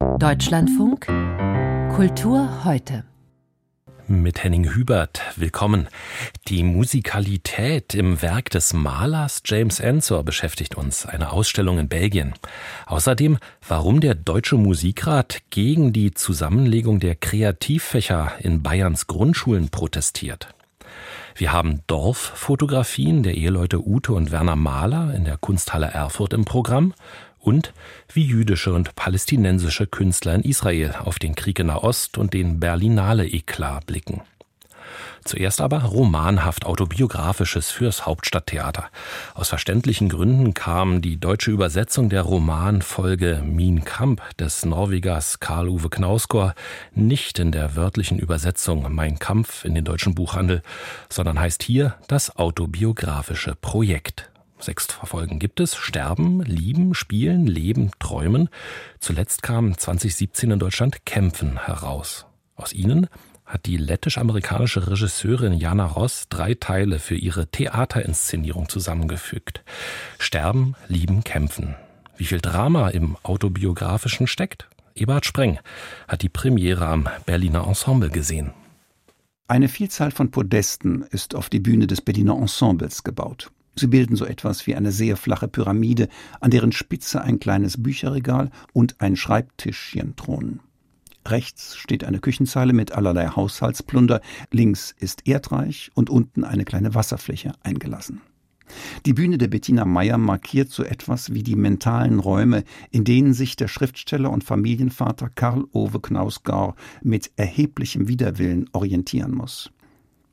Deutschlandfunk Kultur heute mit Henning Hubert. Willkommen. Die Musikalität im Werk des Malers James Ensor beschäftigt uns, eine Ausstellung in Belgien. Außerdem, warum der Deutsche Musikrat gegen die Zusammenlegung der Kreativfächer in Bayerns Grundschulen protestiert. Wir haben Dorffotografien der Eheleute Ute und Werner Mahler in der Kunsthalle Erfurt im Programm und wie jüdische und palästinensische Künstler in Israel auf den Krieg in Nahost und den Berlinale-Eklat blicken. Zuerst aber romanhaft autobiografisches fürs Hauptstadttheater. Aus verständlichen Gründen kam die deutsche Übersetzung der Romanfolge Min Kamp des Norwegers Karl-Uwe Knausgård nicht in der wörtlichen Übersetzung Mein Kampf in den deutschen Buchhandel, sondern heißt hier das autobiografische Projekt. Sechs Folgen gibt es. Sterben, Lieben, Spielen, Leben, Träumen. Zuletzt kam 2017 in Deutschland Kämpfen heraus. Aus ihnen hat die lettisch-amerikanische Regisseurin Jana Ross drei Teile für ihre Theaterinszenierung zusammengefügt. Sterben, Lieben, Kämpfen. Wie viel Drama im autobiografischen steckt? Eberhard Spreng hat die Premiere am Berliner Ensemble gesehen. Eine Vielzahl von Podesten ist auf die Bühne des Berliner Ensembles gebaut. Sie bilden so etwas wie eine sehr flache Pyramide, an deren Spitze ein kleines Bücherregal und ein Schreibtischchen thronen. Rechts steht eine Küchenzeile mit allerlei Haushaltsplunder, links ist Erdreich und unten eine kleine Wasserfläche eingelassen. Die Bühne der Bettina Meyer markiert so etwas wie die mentalen Räume, in denen sich der Schriftsteller und Familienvater Karl Ove Knausgau mit erheblichem Widerwillen orientieren muss.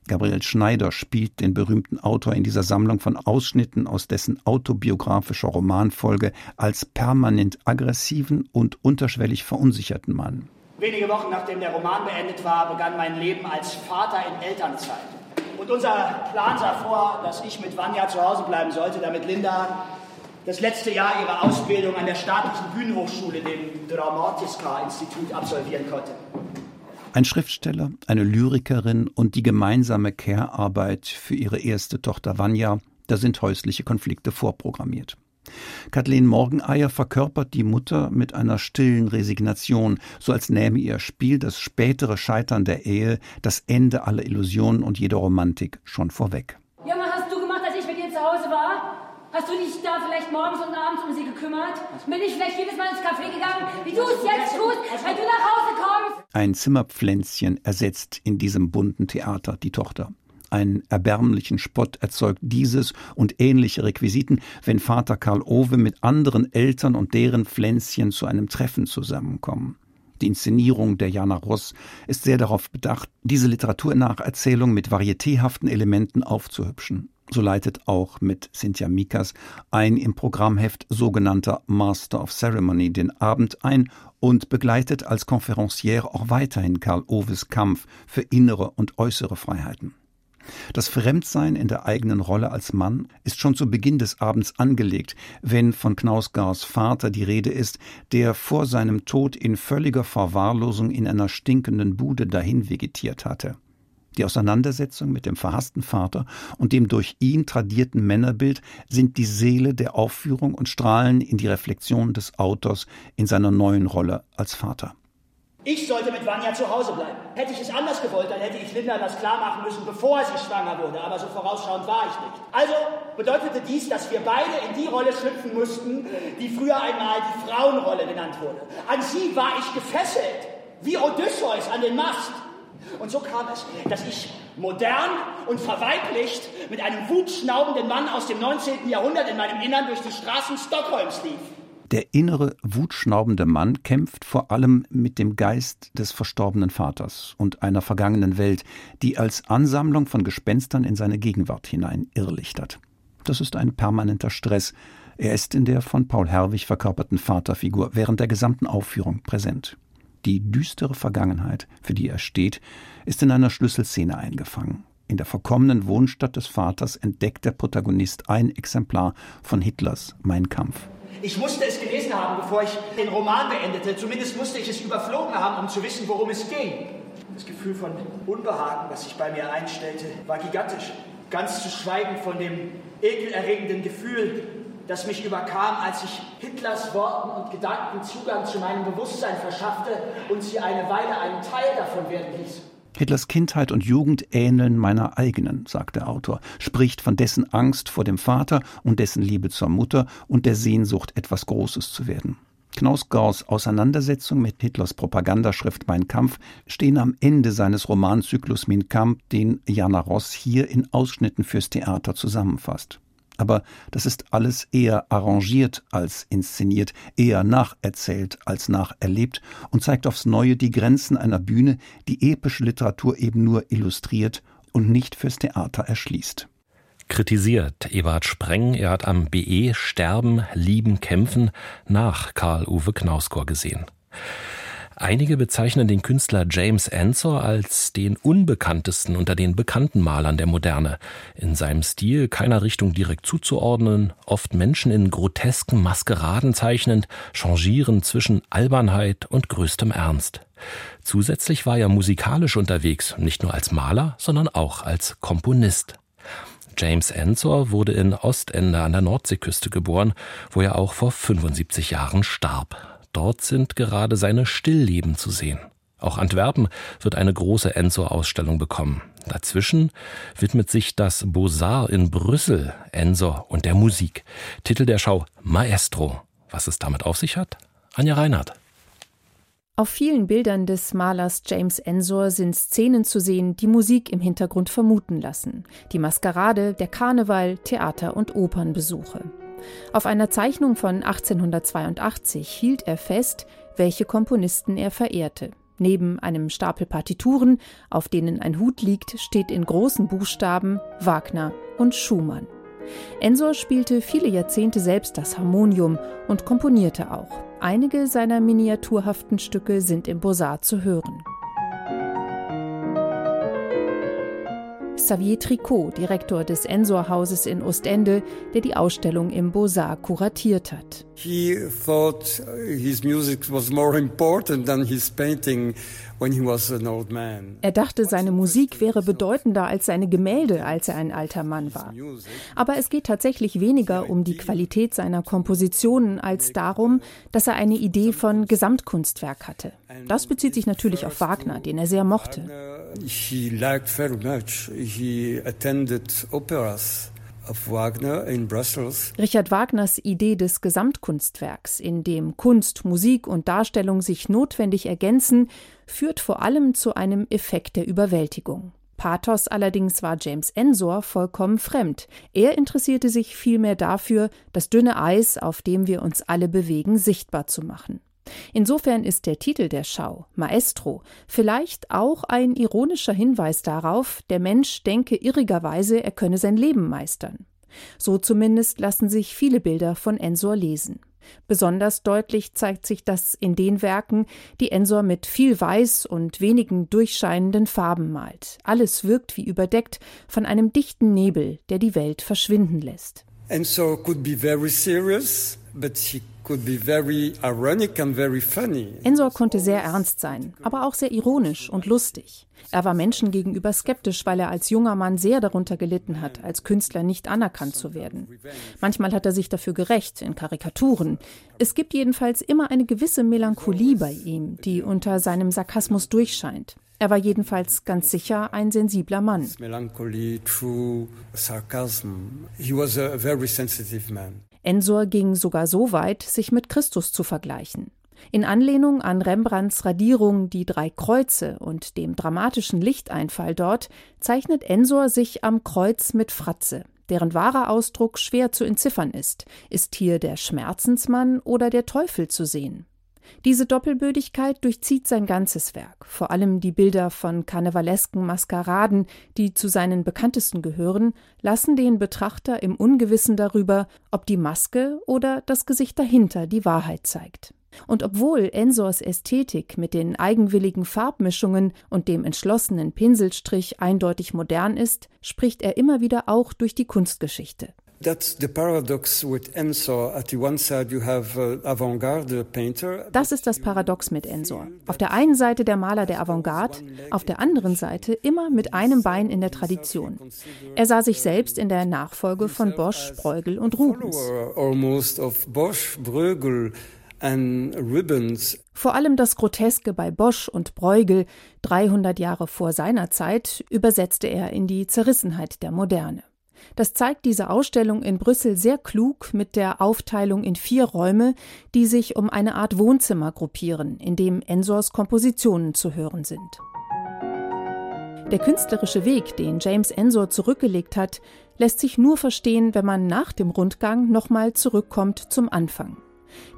Gabriel Schneider spielt den berühmten Autor in dieser Sammlung von Ausschnitten aus dessen autobiografischer Romanfolge als permanent aggressiven und unterschwellig verunsicherten Mann. Wenige Wochen nachdem der Roman beendet war, begann mein Leben als Vater in Elternzeit. Und unser Plan sah vor, dass ich mit Vanya zu Hause bleiben sollte, damit Linda das letzte Jahr ihrer Ausbildung an der staatlichen Bühnenhochschule, dem Dramatiska-Institut, absolvieren konnte. Ein Schriftsteller, eine Lyrikerin und die gemeinsame Care-Arbeit für ihre erste Tochter Vanya, da sind häusliche Konflikte vorprogrammiert. Kathleen Morgeneier verkörpert die Mutter mit einer stillen Resignation, so als nähme ihr Spiel das spätere Scheitern der Ehe, das Ende aller Illusionen und jeder Romantik schon vorweg. Ja, was hast du gemacht, als ich mit dir zu Hause war? Hast du dich da vielleicht morgens und abends um sie gekümmert? Bin ich vielleicht jedes Mal ins Café gegangen, wie du es jetzt tust, wenn du nach Hause? Ein Zimmerpflänzchen ersetzt in diesem bunten Theater die Tochter. Einen erbärmlichen Spott erzeugt dieses und ähnliche Requisiten, wenn Vater Karl Owe mit anderen Eltern und deren Pflänzchen zu einem Treffen zusammenkommen. Die Inszenierung der Jana Ross ist sehr darauf bedacht, diese Literaturnacherzählung mit varietéhaften Elementen aufzuhübschen. So leitet auch mit Cynthia Mikas ein im Programmheft sogenannter Master of Ceremony den Abend ein und begleitet als Konferencière auch weiterhin Karl Oves Kampf für innere und äußere Freiheiten. Das Fremdsein in der eigenen Rolle als Mann ist schon zu Beginn des Abends angelegt, wenn von Knausgars Vater die Rede ist, der vor seinem Tod in völliger Verwahrlosung in einer stinkenden Bude dahin vegetiert hatte. Die Auseinandersetzung mit dem verhassten Vater und dem durch ihn tradierten Männerbild sind die Seele der Aufführung und strahlen in die Reflexion des Autors in seiner neuen Rolle als Vater. Ich sollte mit Vanya zu Hause bleiben. Hätte ich es anders gewollt, dann hätte ich Linda das klar machen müssen, bevor sie schwanger wurde. Aber so vorausschauend war ich nicht. Also bedeutete dies, dass wir beide in die Rolle schlüpfen mussten, die früher einmal die Frauenrolle genannt wurde. An sie war ich gefesselt, wie Odysseus an den Mast. Und so kam es, dass ich modern und verweiblicht mit einem wutschnaubenden Mann aus dem 19. Jahrhundert in meinem Innern durch die Straßen Stockholms lief. Der innere, wutschnaubende Mann kämpft vor allem mit dem Geist des verstorbenen Vaters und einer vergangenen Welt, die als Ansammlung von Gespenstern in seine Gegenwart hinein irrlichtert. Das ist ein permanenter Stress. Er ist in der von Paul Herwig verkörperten Vaterfigur während der gesamten Aufführung präsent. Die düstere Vergangenheit, für die er steht, ist in einer Schlüsselszene eingefangen. In der verkommenen Wohnstadt des Vaters entdeckt der Protagonist ein Exemplar von Hitlers Mein Kampf. Ich musste es gelesen haben, bevor ich den Roman beendete. Zumindest musste ich es überflogen haben, um zu wissen, worum es ging. Das Gefühl von Unbehagen, was sich bei mir einstellte, war gigantisch. Ganz zu schweigen von dem ekelerregenden Gefühl, das mich überkam, als ich Hitlers Worten und Gedanken Zugang zu meinem Bewusstsein verschaffte und sie eine Weile einen Teil davon werden ließ. Hitlers Kindheit und Jugend ähneln meiner eigenen, sagt der Autor, spricht von dessen Angst vor dem Vater und dessen Liebe zur Mutter und der Sehnsucht, etwas Großes zu werden. Knausgors Auseinandersetzung mit Hitlers Propagandaschrift Mein Kampf stehen am Ende seines Romanzyklus Min Kampf, den Jana Ross hier in Ausschnitten fürs Theater zusammenfasst. Aber das ist alles eher arrangiert als inszeniert, eher nacherzählt als nacherlebt und zeigt aufs Neue die Grenzen einer Bühne, die epische Literatur eben nur illustriert und nicht fürs Theater erschließt. Kritisiert Ebert Spreng, er hat am BE Sterben, Lieben, Kämpfen nach Karl-Uwe Knausgor gesehen. Einige bezeichnen den Künstler James Ensor als den unbekanntesten unter den bekannten Malern der Moderne. In seinem Stil keiner Richtung direkt zuzuordnen, oft Menschen in grotesken Maskeraden zeichnend, changierend zwischen Albernheit und größtem Ernst. Zusätzlich war er musikalisch unterwegs, nicht nur als Maler, sondern auch als Komponist. James Ensor wurde in Ostende an der Nordseeküste geboren, wo er auch vor 75 Jahren starb. Dort sind gerade seine Stillleben zu sehen. Auch Antwerpen wird eine große Ensor-Ausstellung bekommen. Dazwischen widmet sich das Beaux-Arts in Brüssel Ensor und der Musik. Titel der Schau Maestro. Was es damit auf sich hat? Anja Reinhardt. Auf vielen Bildern des Malers James Ensor sind Szenen zu sehen, die Musik im Hintergrund vermuten lassen. Die Maskerade, der Karneval, Theater- und Opernbesuche. Auf einer Zeichnung von 1882 hielt er fest, welche Komponisten er verehrte. Neben einem Stapel Partituren, auf denen ein Hut liegt, steht in großen Buchstaben Wagner und Schumann. Ensor spielte viele Jahrzehnte selbst das Harmonium und komponierte auch. Einige seiner miniaturhaften Stücke sind im Beaux-Arts zu hören. Xavier Tricot, Direktor des Ensor-Hauses in Ostende, der die Ausstellung im Beaux-Arts kuratiert hat. He thought his music was more important than his painting er dachte, seine Musik wäre bedeutender als seine Gemälde, als er ein alter Mann war. Aber es geht tatsächlich weniger um die Qualität seiner Kompositionen als darum, dass er eine Idee von Gesamtkunstwerk hatte. Das bezieht sich natürlich auf Wagner, den er sehr mochte. He liked very much. He attended operas. Richard Wagners Idee des Gesamtkunstwerks, in dem Kunst, Musik und Darstellung sich notwendig ergänzen, führt vor allem zu einem Effekt der Überwältigung. Pathos allerdings war James Ensor vollkommen fremd. Er interessierte sich vielmehr dafür, das dünne Eis, auf dem wir uns alle bewegen, sichtbar zu machen. Insofern ist der Titel der Schau, Maestro, vielleicht auch ein ironischer Hinweis darauf, der Mensch denke irrigerweise, er könne sein Leben meistern. So zumindest lassen sich viele Bilder von Ensor lesen. Besonders deutlich zeigt sich das in den Werken, die Ensor mit viel Weiß und wenigen durchscheinenden Farben malt. Alles wirkt wie überdeckt von einem dichten Nebel, der die Welt verschwinden lässt. Ensor could be very serious, Ensor konnte sehr ernst sein, aber auch sehr ironisch und lustig. Er war Menschen gegenüber skeptisch, weil er als junger Mann sehr darunter gelitten hat, als Künstler nicht anerkannt zu werden. Manchmal hat er sich dafür gerecht, in Karikaturen. Es gibt jedenfalls immer eine gewisse Melancholie bei ihm, die unter seinem Sarkasmus durchscheint. Er war jedenfalls ganz sicher ein sensibler Mann. Melancholy, true sarcasm. He was a very sensitive man. Ensor ging sogar so weit, sich mit Christus zu vergleichen. In Anlehnung an Rembrandts Radierung Die drei Kreuze und dem dramatischen Lichteinfall dort zeichnet Ensor sich am Kreuz mit Fratze, deren wahrer Ausdruck schwer zu entziffern ist. Ist hier der Schmerzensmann oder der Teufel zu sehen? Diese Doppelbödigkeit durchzieht sein ganzes Werk, vor allem die Bilder von karnevalesken Maskeraden, die zu seinen bekanntesten gehören, lassen den Betrachter im Ungewissen darüber, ob die Maske oder das Gesicht dahinter die Wahrheit zeigt. Und obwohl Ensors Ästhetik mit den eigenwilligen Farbmischungen und dem entschlossenen Pinselstrich eindeutig modern ist, spricht er immer wieder auch durch die Kunstgeschichte. Das ist das Paradox mit Ensor. Auf der einen Seite der Maler der Avantgarde, auf der anderen Seite immer mit einem Bein in der Tradition. Er sah sich selbst in der Nachfolge von Bosch, Bruegel und Rubens. Vor allem das Groteske bei Bosch und Bruegel, 300 Jahre vor seiner Zeit, übersetzte er in die Zerrissenheit der Moderne. Das zeigt diese Ausstellung in Brüssel sehr klug mit der Aufteilung in vier Räume, die sich um eine Art Wohnzimmer gruppieren, in dem Ensors Kompositionen zu hören sind. Der künstlerische Weg, den James Ensor zurückgelegt hat, lässt sich nur verstehen, wenn man nach dem Rundgang nochmal zurückkommt zum Anfang.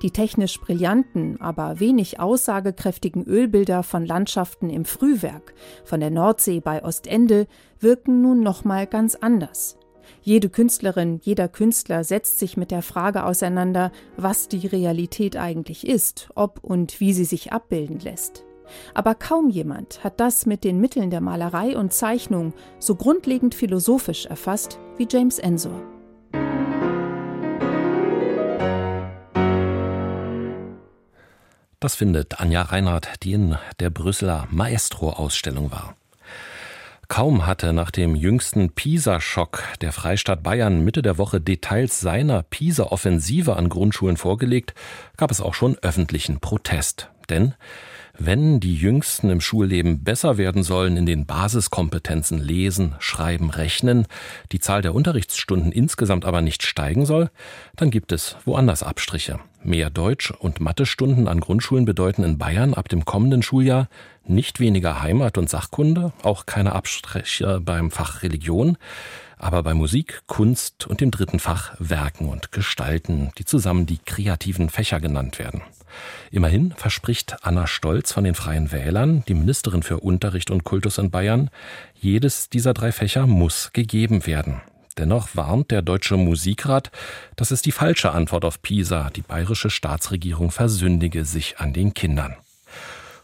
Die technisch brillanten, aber wenig aussagekräftigen Ölbilder von Landschaften im Frühwerk, von der Nordsee bei Ostende, wirken nun nochmal ganz anders. Jede Künstlerin, jeder Künstler setzt sich mit der Frage auseinander, was die Realität eigentlich ist, ob und wie sie sich abbilden lässt. Aber kaum jemand hat das mit den Mitteln der Malerei und Zeichnung so grundlegend philosophisch erfasst wie James Ensor. Das findet Anja Reinhardt, die in der Brüsseler Maestro-Ausstellung war. Kaum hatte nach dem jüngsten Pisa-Schock der Freistaat Bayern Mitte der Woche Details seiner Pisa-Offensive an Grundschulen vorgelegt, gab es auch schon öffentlichen Protest. Denn wenn die Jüngsten im Schulleben besser werden sollen in den Basiskompetenzen Lesen, Schreiben, Rechnen, die Zahl der Unterrichtsstunden insgesamt aber nicht steigen soll, dann gibt es woanders Abstriche. Mehr Deutsch- und Mathestunden an Grundschulen bedeuten in Bayern ab dem kommenden Schuljahr nicht weniger Heimat- und Sachkunde, auch keine Abstriche beim Fach Religion, aber bei Musik, Kunst und dem dritten Fach Werken und Gestalten, die zusammen die kreativen Fächer genannt werden. Immerhin verspricht Anna Stolz von den Freien Wählern, die Ministerin für Unterricht und Kultus in Bayern, jedes dieser drei Fächer muss gegeben werden. Dennoch warnt der Deutsche Musikrat, das ist die falsche Antwort auf PISA. Die bayerische Staatsregierung versündige sich an den Kindern.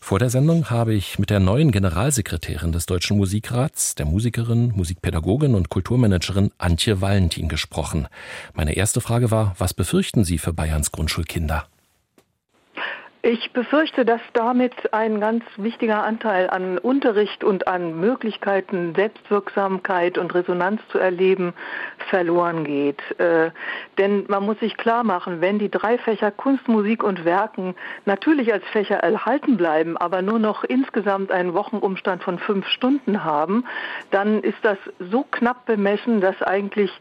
Vor der Sendung habe ich mit der neuen Generalsekretärin des Deutschen Musikrats, der Musikerin, Musikpädagogin und Kulturmanagerin Antje Valentin gesprochen. Meine erste Frage war, was befürchten Sie für Bayerns Grundschulkinder? Ich befürchte, dass damit ein ganz wichtiger Anteil an Unterricht und an Möglichkeiten, Selbstwirksamkeit und Resonanz zu erleben, verloren geht. Äh, denn man muss sich klar machen, wenn die drei Fächer Kunst, Musik und Werken natürlich als Fächer erhalten bleiben, aber nur noch insgesamt einen Wochenumstand von fünf Stunden haben, dann ist das so knapp bemessen, dass eigentlich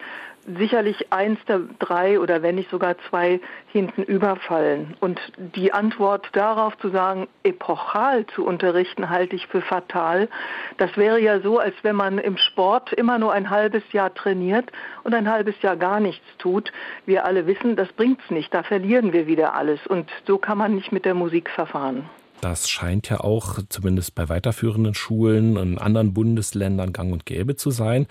sicherlich eins der drei oder wenn nicht sogar zwei hinten überfallen. Und die Antwort darauf zu sagen, epochal zu unterrichten, halte ich für fatal. Das wäre ja so, als wenn man im Sport immer nur ein halbes Jahr trainiert und ein halbes Jahr gar nichts tut. Wir alle wissen, das bringt's nicht. Da verlieren wir wieder alles. Und so kann man nicht mit der Musik verfahren. Das scheint ja auch zumindest bei weiterführenden Schulen in anderen Bundesländern gang und gäbe zu sein.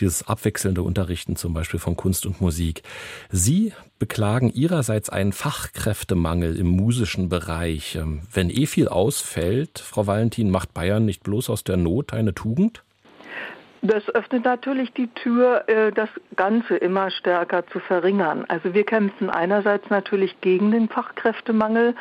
Dieses abwechselnde Unterrichten zum Beispiel von Kunst und Musik. Sie beklagen Ihrerseits einen Fachkräftemangel im musischen Bereich. Ähm, wenn eh viel ausfällt, Frau Valentin, macht Bayern nicht bloß aus der Not eine Tugend? Das öffnet natürlich die Tür, äh, das Ganze immer stärker zu verringern. Also wir kämpfen einerseits natürlich gegen den Fachkräftemangel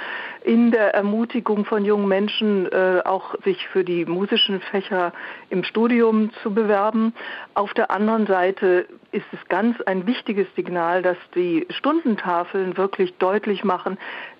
in der Ermutigung von jungen Menschen, äh, auch sich für die musischen Fächer im Studium zu bewerben. Auf der anderen Seite ist es ganz ein wichtiges Signal, dass die Stundentafeln wirklich deutlich machen,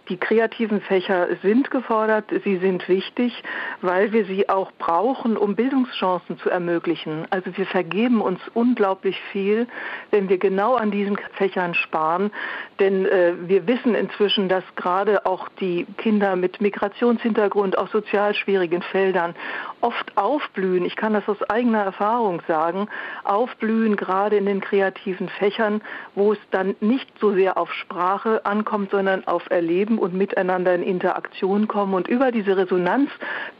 die kreativen Fächer sind gefordert, sie sind wichtig, weil wir sie auch brauchen, um Bildungschancen zu ermöglichen. Also wir vergeben uns unglaublich viel, wenn wir genau an diesen Fächern sparen, denn äh, wir wissen inzwischen, dass gerade auch die Kinder mit Migrationshintergrund aus sozial schwierigen Feldern oft aufblühen. Ich kann das aus eigener Erfahrung sagen, aufblühen gerade in den kreativen Fächern, wo es dann nicht so sehr auf Sprache ankommt, sondern auf Erleben und miteinander in Interaktion kommen und über diese Resonanz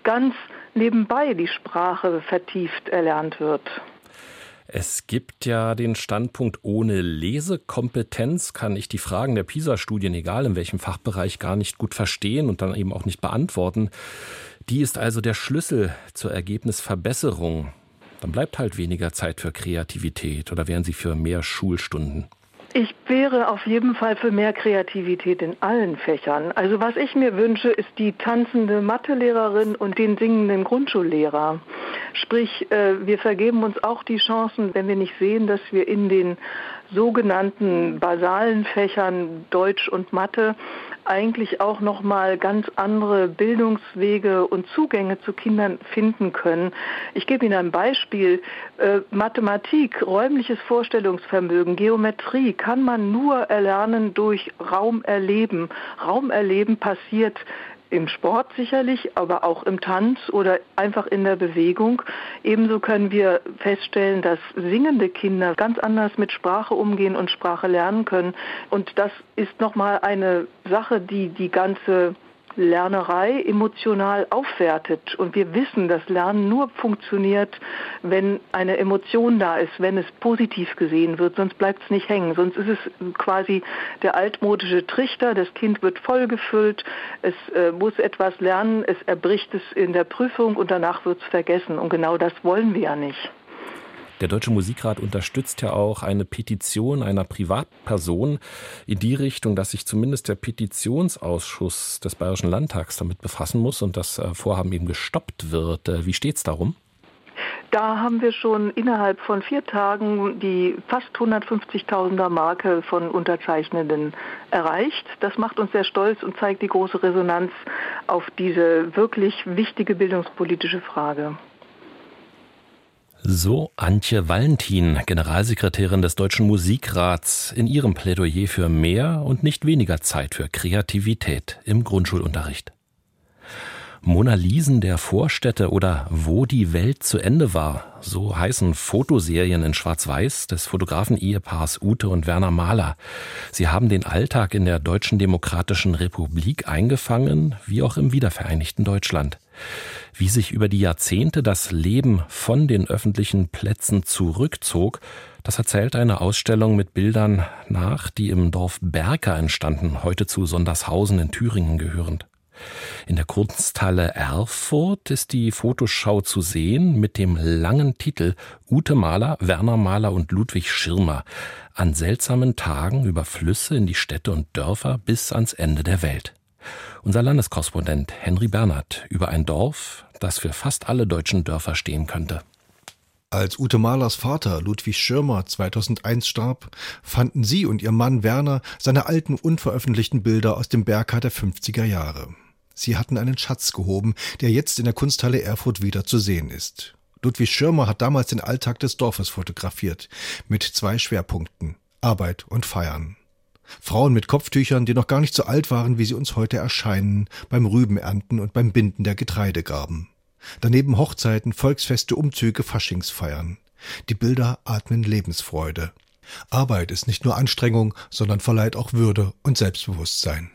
ganz nebenbei die Sprache vertieft erlernt wird. Es gibt ja den Standpunkt, ohne Lesekompetenz kann ich die Fragen der PISA-Studien, egal in welchem Fachbereich, gar nicht gut verstehen und dann eben auch nicht beantworten. Die ist also der Schlüssel zur Ergebnisverbesserung. Dann bleibt halt weniger Zeit für Kreativität oder wären Sie für mehr Schulstunden? Ich wäre auf jeden Fall für mehr Kreativität in allen Fächern. Also was ich mir wünsche, ist die tanzende Mathelehrerin und den singenden Grundschullehrer. Sprich, äh, wir vergeben uns auch die Chancen, wenn wir nicht sehen, dass wir in den sogenannten basalen Fächern Deutsch und Mathe eigentlich auch noch mal ganz andere Bildungswege und Zugänge zu Kindern finden können. Ich gebe Ihnen ein Beispiel. Äh, Mathematik, räumliches Vorstellungsvermögen, Geometrie kann man nur erlernen durch Raumerleben. Raumerleben passiert im Sport sicherlich, aber auch im Tanz oder einfach in der Bewegung. Ebenso können wir feststellen, dass singende Kinder ganz anders mit Sprache umgehen und Sprache lernen können. Und das ist nochmal eine Sache, die die ganze Lernerei emotional aufwertet. Und wir wissen, dass Lernen nur funktioniert, wenn eine Emotion da ist, wenn es positiv gesehen wird. Sonst bleibt es nicht hängen. Sonst ist es quasi der altmodische Trichter. Das Kind wird vollgefüllt. Es äh, muss etwas lernen. Es erbricht es in der Prüfung und danach wird es vergessen. Und genau das wollen wir ja nicht. Der Deutsche Musikrat unterstützt ja auch eine Petition einer Privatperson in die Richtung, dass sich zumindest der Petitionsausschuss des Bayerischen Landtags damit befassen muss und das äh, Vorhaben eben gestoppt wird. Äh, wie steht es darum? Da haben wir schon innerhalb von vier Tagen die fast 150.000er Marke von Unterzeichnenden erreicht. Das macht uns sehr stolz und zeigt die große Resonanz auf diese wirklich wichtige bildungspolitische Frage. So Antje Valentin, Generalsekretärin des Deutschen Musikrats, in ihrem Plädoyer für mehr und nicht weniger Zeit für Kreativität im Grundschulunterricht. Mona Lisen der Vorstädte oder Wo die Welt zu Ende war, so heißen Fotoserien in Schwarz-Weiß des Fotografen-Ehepaars Ute und Werner Mahler. Sie haben den Alltag in der Deutschen Demokratischen Republik eingefangen, wie auch im wiedervereinigten Deutschland. Wie sich über die Jahrzehnte das Leben von den öffentlichen Plätzen zurückzog, das erzählt eine Ausstellung mit Bildern nach, die im Dorf Berker entstanden, heute zu Sondershausen in Thüringen gehörend. In der Kunsthalle Erfurt ist die Fotoschau zu sehen mit dem langen Titel Ute Mahler, Werner Mahler und Ludwig Schirmer an seltsamen Tagen über Flüsse in die Städte und Dörfer bis ans Ende der Welt. Unser Landeskorrespondent Henry Bernhard über ein Dorf, das für fast alle deutschen Dörfer stehen könnte. Als Ute Mahlers Vater Ludwig Schirmer 2001 starb, fanden sie und ihr Mann Werner seine alten unveröffentlichten Bilder aus dem Berghaar der 50er Jahre. Sie hatten einen Schatz gehoben, der jetzt in der Kunsthalle Erfurt wieder zu sehen ist. Ludwig Schirmer hat damals den Alltag des Dorfes fotografiert, mit zwei Schwerpunkten Arbeit und Feiern. Frauen mit Kopftüchern, die noch gar nicht so alt waren, wie sie uns heute erscheinen, beim Rübenernten und beim Binden der Getreidegarben. Daneben Hochzeiten, Volksfeste, Umzüge, Faschingsfeiern. Die Bilder atmen Lebensfreude. Arbeit ist nicht nur Anstrengung, sondern verleiht auch Würde und Selbstbewusstsein.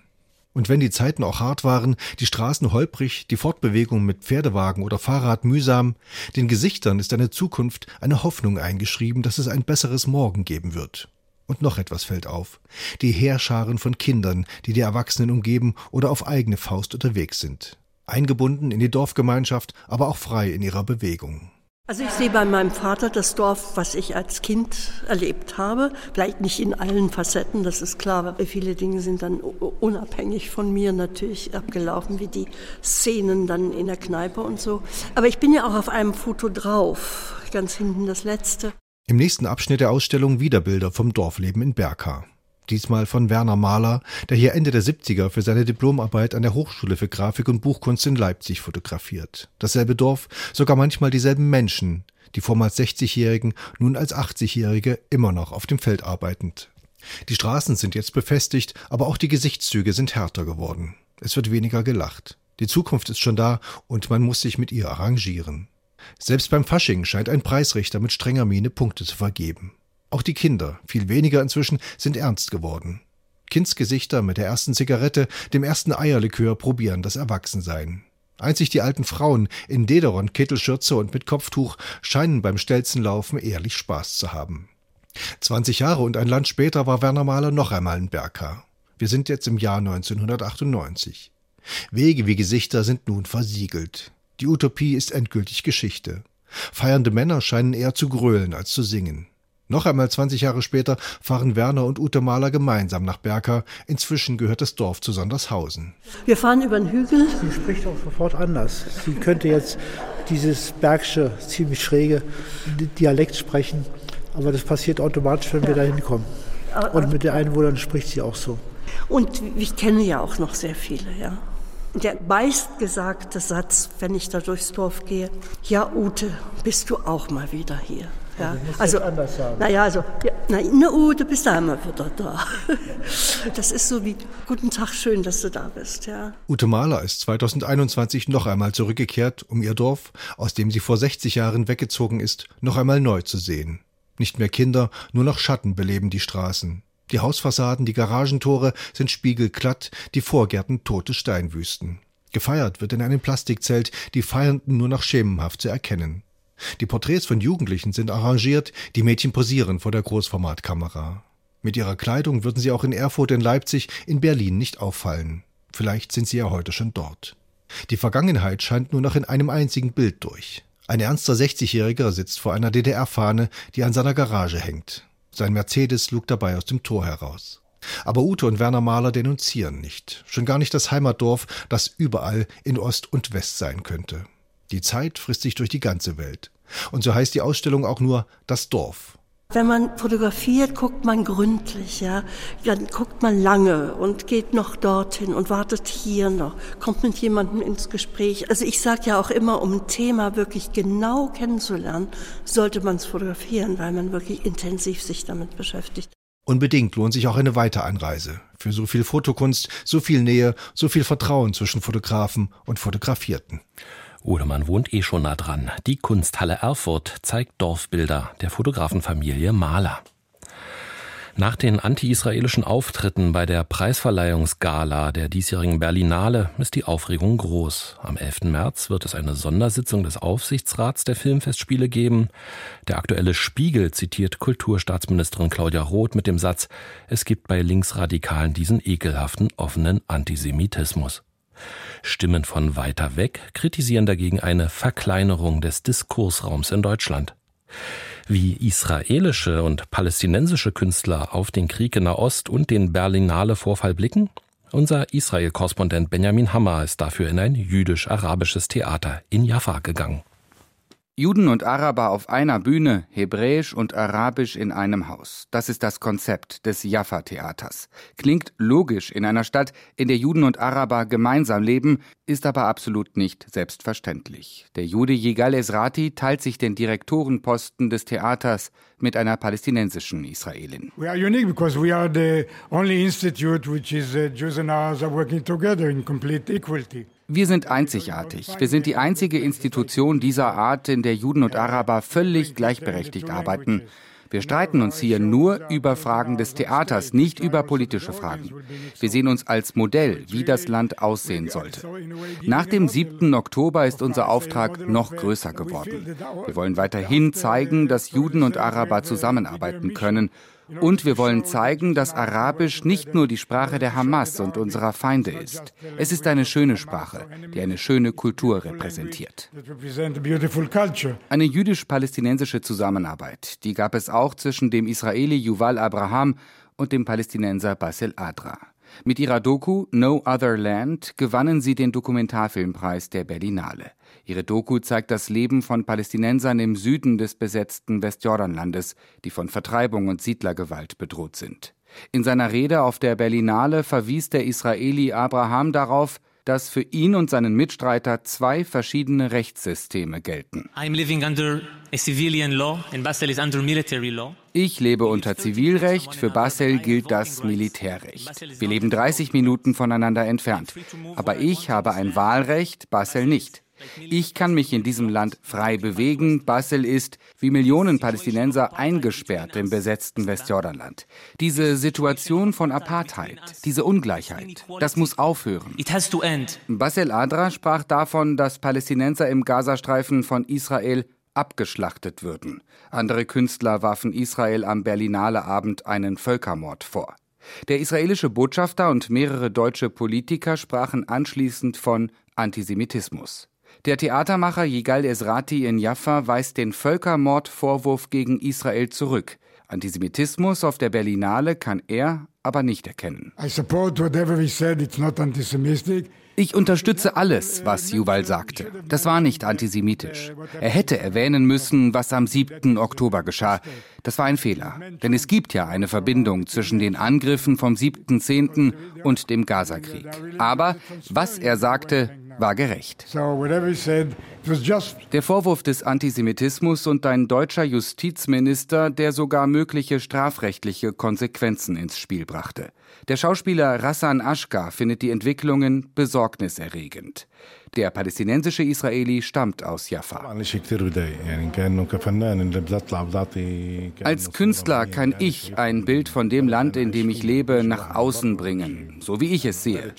Und wenn die Zeiten auch hart waren, die Straßen holprig, die Fortbewegung mit Pferdewagen oder Fahrrad mühsam, den Gesichtern ist eine Zukunft, eine Hoffnung eingeschrieben, dass es ein besseres Morgen geben wird. Und noch etwas fällt auf. Die Heerscharen von Kindern, die die Erwachsenen umgeben oder auf eigene Faust unterwegs sind. Eingebunden in die Dorfgemeinschaft, aber auch frei in ihrer Bewegung. Also ich sehe bei meinem Vater das Dorf, was ich als Kind erlebt habe. Vielleicht nicht in allen Facetten, das ist klar, aber viele Dinge sind dann unabhängig von mir natürlich abgelaufen, wie die Szenen dann in der Kneipe und so. Aber ich bin ja auch auf einem Foto drauf, ganz hinten das letzte. Im nächsten Abschnitt der Ausstellung wieder Bilder vom Dorfleben in Berka diesmal von Werner Mahler, der hier Ende der 70er für seine Diplomarbeit an der Hochschule für Grafik und Buchkunst in Leipzig fotografiert. Dasselbe Dorf, sogar manchmal dieselben Menschen, die vormals 60-Jährigen, nun als 80-Jährige immer noch auf dem Feld arbeitend. Die Straßen sind jetzt befestigt, aber auch die Gesichtszüge sind härter geworden. Es wird weniger gelacht. Die Zukunft ist schon da und man muss sich mit ihr arrangieren. Selbst beim Fasching scheint ein Preisrichter mit strenger Miene Punkte zu vergeben. Auch die Kinder, viel weniger inzwischen, sind ernst geworden. Kindsgesichter mit der ersten Zigarette, dem ersten Eierlikör probieren das Erwachsensein. Einzig die alten Frauen in Dederon, Kittelschürze und mit Kopftuch scheinen beim Stelzenlaufen ehrlich Spaß zu haben. 20 Jahre und ein Land später war Werner Mahler noch einmal in Berka. Wir sind jetzt im Jahr 1998. Wege wie Gesichter sind nun versiegelt. Die Utopie ist endgültig Geschichte. Feiernde Männer scheinen eher zu grölen als zu singen. Noch einmal 20 Jahre später fahren Werner und Ute Mahler gemeinsam nach Berka. Inzwischen gehört das Dorf zu Sondershausen. Wir fahren über den Hügel. Sie spricht auch sofort anders. Sie könnte jetzt dieses Bergsche, ziemlich schräge Dialekt sprechen. Aber das passiert automatisch, wenn wir da hinkommen. Und mit den Einwohnern spricht sie auch so. Und ich kenne ja auch noch sehr viele, ja. Der meistgesagte Satz, wenn ich da durchs Dorf gehe, ja Ute, bist du auch mal wieder hier? Ja, also, naja, also, ja, na, na, du bist einmal wieder da. Das ist so wie, guten Tag, schön, dass du da bist, ja. Ute Mahler ist 2021 noch einmal zurückgekehrt, um ihr Dorf, aus dem sie vor 60 Jahren weggezogen ist, noch einmal neu zu sehen. Nicht mehr Kinder, nur noch Schatten beleben die Straßen. Die Hausfassaden, die Garagentore sind spiegelglatt, die Vorgärten tote Steinwüsten. Gefeiert wird in einem Plastikzelt, die Feiernden nur noch schemenhaft zu erkennen. Die Porträts von Jugendlichen sind arrangiert, die Mädchen posieren vor der Großformatkamera. Mit ihrer Kleidung würden sie auch in Erfurt, in Leipzig, in Berlin nicht auffallen. Vielleicht sind sie ja heute schon dort. Die Vergangenheit scheint nur noch in einem einzigen Bild durch. Ein ernster 60-Jähriger sitzt vor einer DDR-Fahne, die an seiner Garage hängt. Sein Mercedes lugt dabei aus dem Tor heraus. Aber Ute und Werner Mahler denunzieren nicht, schon gar nicht das Heimatdorf, das überall in Ost und West sein könnte. Die Zeit frisst sich durch die ganze Welt. Und so heißt die Ausstellung auch nur das Dorf. Wenn man fotografiert, guckt man gründlich, ja. Dann guckt man lange und geht noch dorthin und wartet hier noch, kommt mit jemandem ins Gespräch. Also ich sage ja auch immer, um ein Thema wirklich genau kennenzulernen, sollte man es fotografieren, weil man wirklich intensiv sich damit beschäftigt. Unbedingt lohnt sich auch eine Weiteranreise. Für so viel Fotokunst, so viel Nähe, so viel Vertrauen zwischen Fotografen und Fotografierten. Oder man wohnt eh schon nah dran. Die Kunsthalle Erfurt zeigt Dorfbilder der Fotografenfamilie Mahler. Nach den anti-israelischen Auftritten bei der Preisverleihungsgala der diesjährigen Berlinale ist die Aufregung groß. Am 11. März wird es eine Sondersitzung des Aufsichtsrats der Filmfestspiele geben. Der aktuelle Spiegel zitiert Kulturstaatsministerin Claudia Roth mit dem Satz, es gibt bei Linksradikalen diesen ekelhaften offenen Antisemitismus. Stimmen von weiter weg kritisieren dagegen eine Verkleinerung des Diskursraums in Deutschland. Wie israelische und palästinensische Künstler auf den Krieg in Nahost und den Berlinale Vorfall blicken? Unser Israel-Korrespondent Benjamin Hammer ist dafür in ein jüdisch-arabisches Theater in Jaffa gegangen. Juden und Araber auf einer Bühne, Hebräisch und Arabisch in einem Haus. Das ist das Konzept des Jaffa-Theaters. Klingt logisch in einer Stadt, in der Juden und Araber gemeinsam leben, ist aber absolut nicht selbstverständlich. Der Jude Yigal Ezrati teilt sich den Direktorenposten des Theaters mit einer palästinensischen Israelin. We are unique because we are the only institute which is uh, Jews and Arabs are working together in complete equality. Wir sind einzigartig. Wir sind die einzige Institution dieser Art, in der Juden und Araber völlig gleichberechtigt arbeiten. Wir streiten uns hier nur über Fragen des Theaters, nicht über politische Fragen. Wir sehen uns als Modell, wie das Land aussehen sollte. Nach dem 7. Oktober ist unser Auftrag noch größer geworden. Wir wollen weiterhin zeigen, dass Juden und Araber zusammenarbeiten können und wir wollen zeigen, dass Arabisch nicht nur die Sprache der Hamas und unserer Feinde ist. Es ist eine schöne Sprache, die eine schöne Kultur repräsentiert. Eine jüdisch-palästinensische Zusammenarbeit, die gab es auch zwischen dem Israeli Yuval Abraham und dem Palästinenser Bassel Adra. Mit ihrer Doku No Other Land gewannen sie den Dokumentarfilmpreis der Berlinale. Ihre Doku zeigt das Leben von Palästinensern im Süden des besetzten Westjordanlandes, die von Vertreibung und Siedlergewalt bedroht sind. In seiner Rede auf der Berlinale verwies der Israeli Abraham darauf, dass für ihn und seinen Mitstreiter zwei verschiedene Rechtssysteme gelten. Ich lebe unter Zivilrecht, für Basel gilt das Militärrecht. Wir leben 30 Minuten voneinander entfernt. Aber ich habe ein Wahlrecht, Basel nicht. Ich kann mich in diesem Land frei bewegen. Basel ist, wie Millionen Palästinenser, eingesperrt im besetzten Westjordanland. Diese Situation von Apartheid, diese Ungleichheit, das muss aufhören. Basel Adra sprach davon, dass Palästinenser im Gazastreifen von Israel abgeschlachtet würden. Andere Künstler warfen Israel am Berlinale Abend einen Völkermord vor. Der israelische Botschafter und mehrere deutsche Politiker sprachen anschließend von Antisemitismus. Der Theatermacher Yigal Ezrati in Jaffa weist den Völkermordvorwurf gegen Israel zurück. Antisemitismus auf der Berlinale kann er aber nicht erkennen. I support whatever we said, it's not anti-Semitic. Ich unterstütze alles, was Yuval sagte. Das war nicht antisemitisch. Er hätte erwähnen müssen, was am 7. Oktober geschah. Das war ein Fehler. Denn es gibt ja eine Verbindung zwischen den Angriffen vom 7.10. und dem Gazakrieg. Aber was er sagte, war gerecht. Der Vorwurf des Antisemitismus und ein deutscher Justizminister, der sogar mögliche strafrechtliche Konsequenzen ins Spiel brachte. Der Schauspieler Rassan Ashka findet die Entwicklungen besorgniserregend. Der palästinensische Israeli stammt aus Jaffa. Als Künstler kann ich ein Bild von dem Land, in dem ich lebe, nach außen bringen, so wie ich es sehe.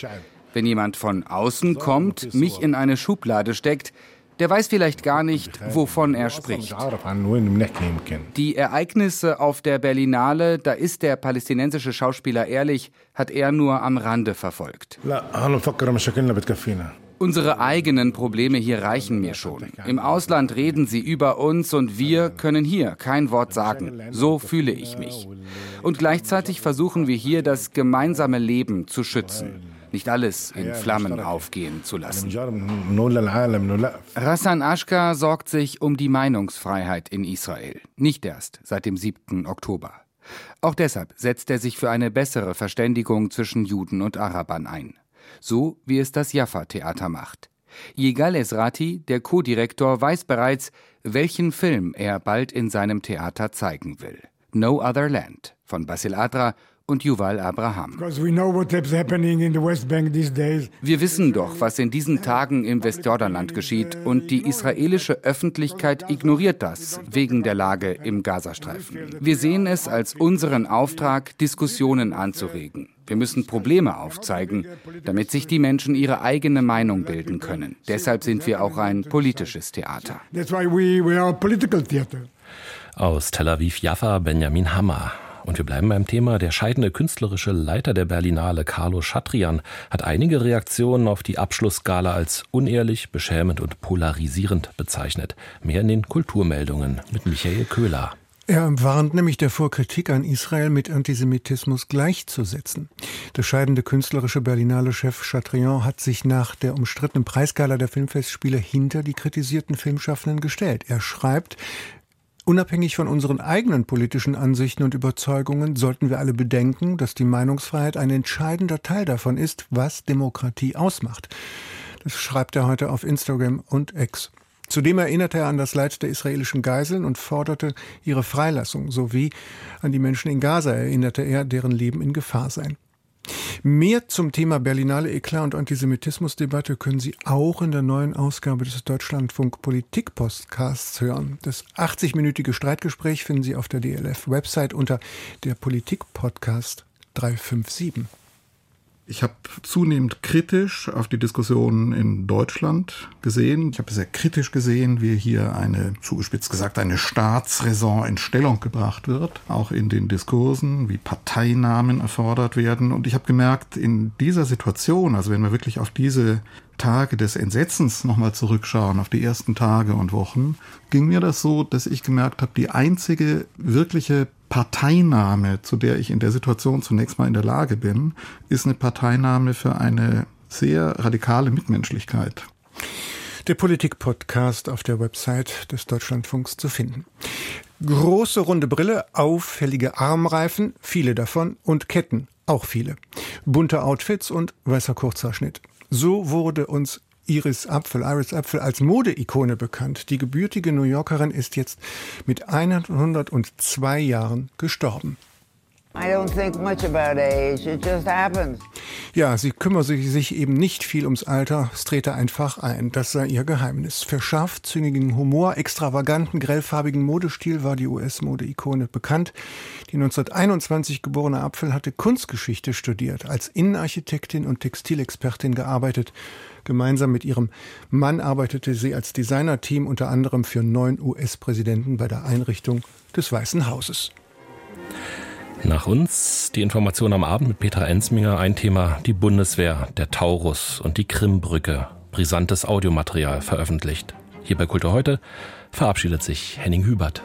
Wenn jemand von außen kommt, mich in eine Schublade steckt, der weiß vielleicht gar nicht, wovon er spricht. Die Ereignisse auf der Berlinale, da ist der palästinensische Schauspieler ehrlich, hat er nur am Rande verfolgt. Unsere eigenen Probleme hier reichen mir schon. Im Ausland reden sie über uns und wir können hier kein Wort sagen. So fühle ich mich. Und gleichzeitig versuchen wir hier das gemeinsame Leben zu schützen nicht alles in Flammen aufgehen zu lassen. Rassan Ashka sorgt sich um die Meinungsfreiheit in Israel, nicht erst seit dem 7. Oktober. Auch deshalb setzt er sich für eine bessere Verständigung zwischen Juden und Arabern ein. So wie es das Jaffa-Theater macht. Yigal Esrati, der Co-Direktor, weiß bereits, welchen Film er bald in seinem Theater zeigen will. No Other Land von Basil Adra und Yuval Abraham. Wir wissen doch, was in diesen Tagen im Westjordanland geschieht und die israelische Öffentlichkeit ignoriert das wegen der Lage im Gazastreifen. Wir sehen es als unseren Auftrag, Diskussionen anzuregen. Wir müssen Probleme aufzeigen, damit sich die Menschen ihre eigene Meinung bilden können. Deshalb sind wir auch ein politisches Theater. Aus Tel Aviv Jaffa Benjamin Hammer. Und wir bleiben beim Thema. Der scheidende künstlerische Leiter der Berlinale, Carlo Schatrian, hat einige Reaktionen auf die Abschlussgala als unehrlich, beschämend und polarisierend bezeichnet. Mehr in den Kulturmeldungen mit Michael Köhler. Er warnt nämlich davor, Kritik an Israel mit Antisemitismus gleichzusetzen. Der scheidende künstlerische Berlinale-Chef Chatrian hat sich nach der umstrittenen Preisgala der Filmfestspiele hinter die kritisierten Filmschaffenden gestellt. Er schreibt, Unabhängig von unseren eigenen politischen Ansichten und Überzeugungen sollten wir alle bedenken, dass die Meinungsfreiheit ein entscheidender Teil davon ist, was Demokratie ausmacht. Das schreibt er heute auf Instagram und X. Zudem erinnerte er an das Leid der israelischen Geiseln und forderte ihre Freilassung, sowie an die Menschen in Gaza erinnerte er, deren Leben in Gefahr seien. Mehr zum Thema Berlinale Eklat und Antisemitismusdebatte können Sie auch in der neuen Ausgabe des Deutschlandfunk Politik-Podcasts hören. Das 80-minütige Streitgespräch finden Sie auf der DLF-Website unter der Politik-Podcast 357. Ich habe zunehmend kritisch auf die Diskussion in Deutschland gesehen. Ich habe sehr kritisch gesehen, wie hier eine, zugespitzt gesagt, eine Staatsräson in Stellung gebracht wird, auch in den Diskursen, wie Parteinamen erfordert werden. Und ich habe gemerkt, in dieser Situation, also wenn wir wirklich auf diese Tage des Entsetzens nochmal zurückschauen, auf die ersten Tage und Wochen, ging mir das so, dass ich gemerkt habe, die einzige wirkliche Parteinahme, zu der ich in der Situation zunächst mal in der Lage bin, ist eine Parteinahme für eine sehr radikale Mitmenschlichkeit. Der Politik-Podcast auf der Website des Deutschlandfunks zu finden. Große runde Brille, auffällige Armreifen, viele davon, und Ketten, auch viele. Bunte Outfits und weißer Kurzhaarschnitt. So wurde uns Iris Apfel, Iris Apfel als Modeikone bekannt. Die gebürtige New Yorkerin ist jetzt mit 102 Jahren gestorben. Ja, sie kümmert sich eben nicht viel ums Alter, es trete einfach ein. Das sei ihr Geheimnis. Für scharfzüngigen Humor, extravaganten, grellfarbigen Modestil war die US-Modeikone bekannt. Die 1921 geborene Apfel hatte Kunstgeschichte studiert, als Innenarchitektin und Textilexpertin gearbeitet. Gemeinsam mit ihrem Mann arbeitete sie als Designerteam unter anderem für neun US-Präsidenten bei der Einrichtung des Weißen Hauses. Nach uns die Information am Abend mit Petra Ensminger. Ein Thema, die Bundeswehr, der Taurus und die Krimbrücke. Brisantes Audiomaterial veröffentlicht. Hier bei Kultur heute verabschiedet sich Henning Hubert.